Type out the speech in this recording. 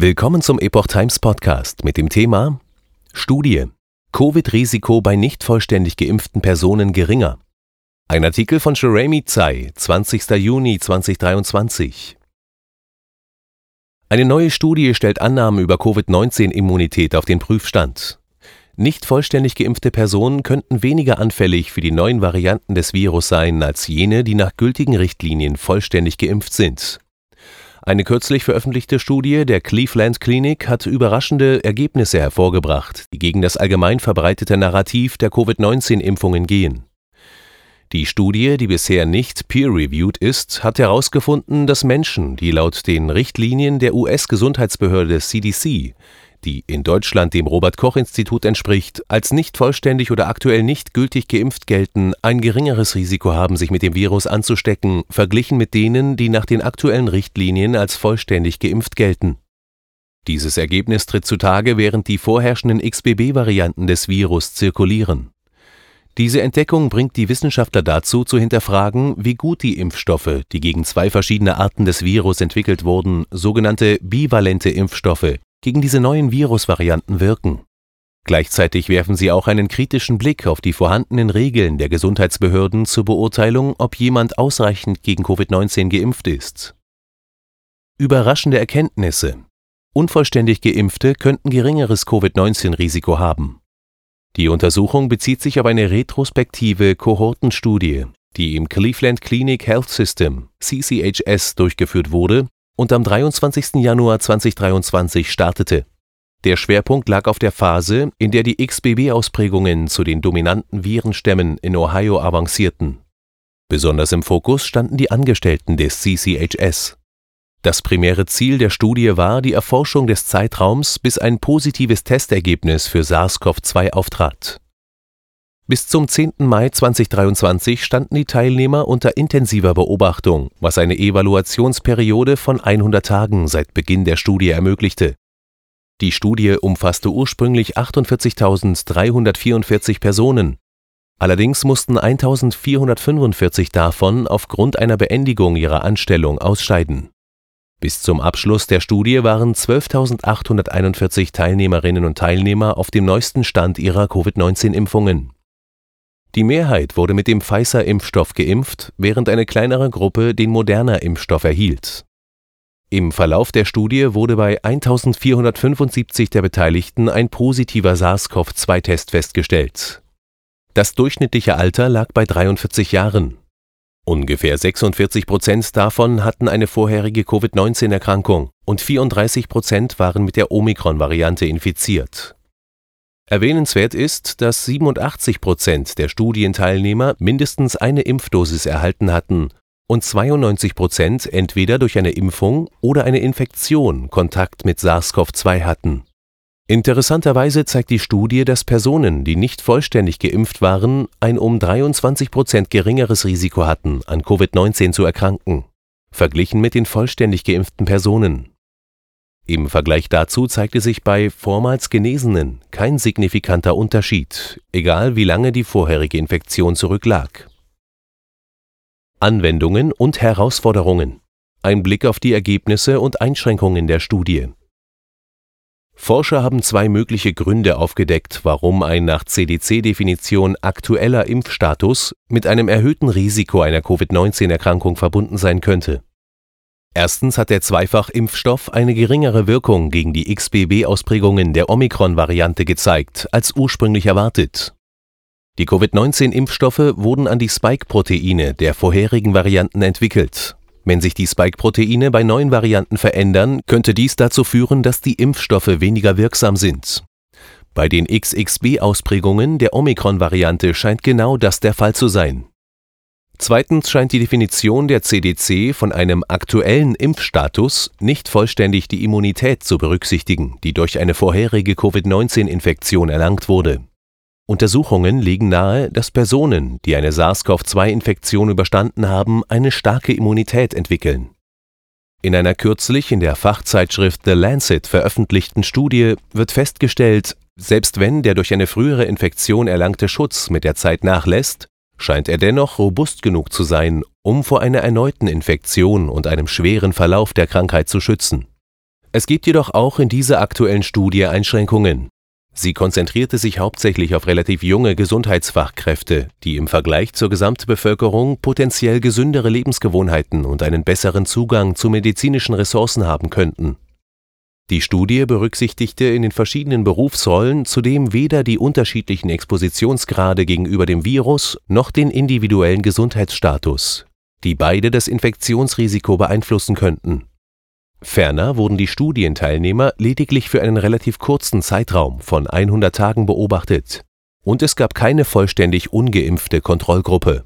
Willkommen zum Epoch Times Podcast mit dem Thema Studie Covid-Risiko bei nicht vollständig geimpften Personen geringer. Ein Artikel von Jeremy Tsai, 20. Juni 2023. Eine neue Studie stellt Annahmen über Covid-19-Immunität auf den Prüfstand. Nicht vollständig geimpfte Personen könnten weniger anfällig für die neuen Varianten des Virus sein als jene, die nach gültigen Richtlinien vollständig geimpft sind. Eine kürzlich veröffentlichte Studie der Cleveland Clinic hat überraschende Ergebnisse hervorgebracht, die gegen das allgemein verbreitete Narrativ der Covid-19-Impfungen gehen. Die Studie, die bisher nicht peer-reviewed ist, hat herausgefunden, dass Menschen, die laut den Richtlinien der US-Gesundheitsbehörde CDC die in Deutschland dem Robert Koch Institut entspricht, als nicht vollständig oder aktuell nicht gültig geimpft gelten, ein geringeres Risiko haben, sich mit dem Virus anzustecken, verglichen mit denen, die nach den aktuellen Richtlinien als vollständig geimpft gelten. Dieses Ergebnis tritt zutage, während die vorherrschenden XBB-Varianten des Virus zirkulieren. Diese Entdeckung bringt die Wissenschaftler dazu, zu hinterfragen, wie gut die Impfstoffe, die gegen zwei verschiedene Arten des Virus entwickelt wurden, sogenannte bivalente Impfstoffe, gegen diese neuen Virusvarianten wirken. Gleichzeitig werfen sie auch einen kritischen Blick auf die vorhandenen Regeln der Gesundheitsbehörden zur Beurteilung, ob jemand ausreichend gegen Covid-19 geimpft ist. Überraschende Erkenntnisse. Unvollständig Geimpfte könnten geringeres Covid-19-Risiko haben. Die Untersuchung bezieht sich auf eine retrospektive Kohortenstudie, die im Cleveland Clinic Health System CCHS durchgeführt wurde und am 23. Januar 2023 startete. Der Schwerpunkt lag auf der Phase, in der die XBB-Ausprägungen zu den dominanten Virenstämmen in Ohio avancierten. Besonders im Fokus standen die Angestellten des CCHS. Das primäre Ziel der Studie war die Erforschung des Zeitraums, bis ein positives Testergebnis für SARS-CoV-2 auftrat bis zum 10. Mai 2023 standen die Teilnehmer unter intensiver Beobachtung, was eine Evaluationsperiode von 100 Tagen seit Beginn der Studie ermöglichte. Die Studie umfasste ursprünglich 48.344 Personen. Allerdings mussten 1.445 davon aufgrund einer Beendigung ihrer Anstellung ausscheiden. Bis zum Abschluss der Studie waren 12.841 Teilnehmerinnen und Teilnehmer auf dem neuesten Stand ihrer Covid-19-Impfungen die Mehrheit wurde mit dem Pfizer-Impfstoff geimpft, während eine kleinere Gruppe den Moderna-Impfstoff erhielt. Im Verlauf der Studie wurde bei 1475 der Beteiligten ein positiver SARS-CoV-2-Test festgestellt. Das durchschnittliche Alter lag bei 43 Jahren. Ungefähr 46 Prozent davon hatten eine vorherige Covid-19-Erkrankung und 34 Prozent waren mit der Omikron-Variante infiziert Erwähnenswert ist, dass 87 Prozent der Studienteilnehmer mindestens eine Impfdosis erhalten hatten und 92 Prozent entweder durch eine Impfung oder eine Infektion Kontakt mit SARS-CoV-2 hatten. Interessanterweise zeigt die Studie, dass Personen, die nicht vollständig geimpft waren, ein um 23 Prozent geringeres Risiko hatten, an Covid-19 zu erkranken, verglichen mit den vollständig geimpften Personen im Vergleich dazu zeigte sich bei vormals Genesenen kein signifikanter Unterschied, egal wie lange die vorherige Infektion zurücklag. Anwendungen und Herausforderungen. Ein Blick auf die Ergebnisse und Einschränkungen der Studie. Forscher haben zwei mögliche Gründe aufgedeckt, warum ein nach CDC-Definition aktueller Impfstatus mit einem erhöhten Risiko einer Covid-19-Erkrankung verbunden sein könnte Erstens hat der Zweifachimpfstoff eine geringere Wirkung gegen die XBB-Ausprägungen der Omikron-Variante gezeigt als ursprünglich erwartet. Die Covid-19-Impfstoffe wurden an die Spike-Proteine der vorherigen Varianten entwickelt. Wenn sich die Spike-Proteine bei neuen Varianten verändern, könnte dies dazu führen, dass die Impfstoffe weniger wirksam sind. Bei den XXB-Ausprägungen der Omikron-Variante scheint genau das der Fall zu sein Zweitens scheint die Definition der CDC von einem aktuellen Impfstatus nicht vollständig die Immunität zu berücksichtigen, die durch eine vorherige Covid-19-Infektion erlangt wurde. Untersuchungen legen nahe, dass Personen, die eine SARS-CoV-2-Infektion überstanden haben, eine starke Immunität entwickeln. In einer kürzlich in der Fachzeitschrift The Lancet veröffentlichten Studie wird festgestellt, selbst wenn der durch eine frühere Infektion erlangte Schutz mit der Zeit nachlässt, scheint er dennoch robust genug zu sein, um vor einer erneuten Infektion und einem schweren Verlauf der Krankheit zu schützen. Es gibt jedoch auch in dieser aktuellen Studie Einschränkungen. Sie konzentrierte sich hauptsächlich auf relativ junge Gesundheitsfachkräfte, die im Vergleich zur Gesamtbevölkerung potenziell gesündere Lebensgewohnheiten und einen besseren Zugang zu medizinischen Ressourcen haben könnten. Die Studie berücksichtigte in den verschiedenen Berufsrollen zudem weder die unterschiedlichen Expositionsgrade gegenüber dem Virus noch den individuellen Gesundheitsstatus, die beide das Infektionsrisiko beeinflussen könnten. Ferner wurden die Studienteilnehmer lediglich für einen relativ kurzen Zeitraum von 100 Tagen beobachtet und es gab keine vollständig ungeimpfte Kontrollgruppe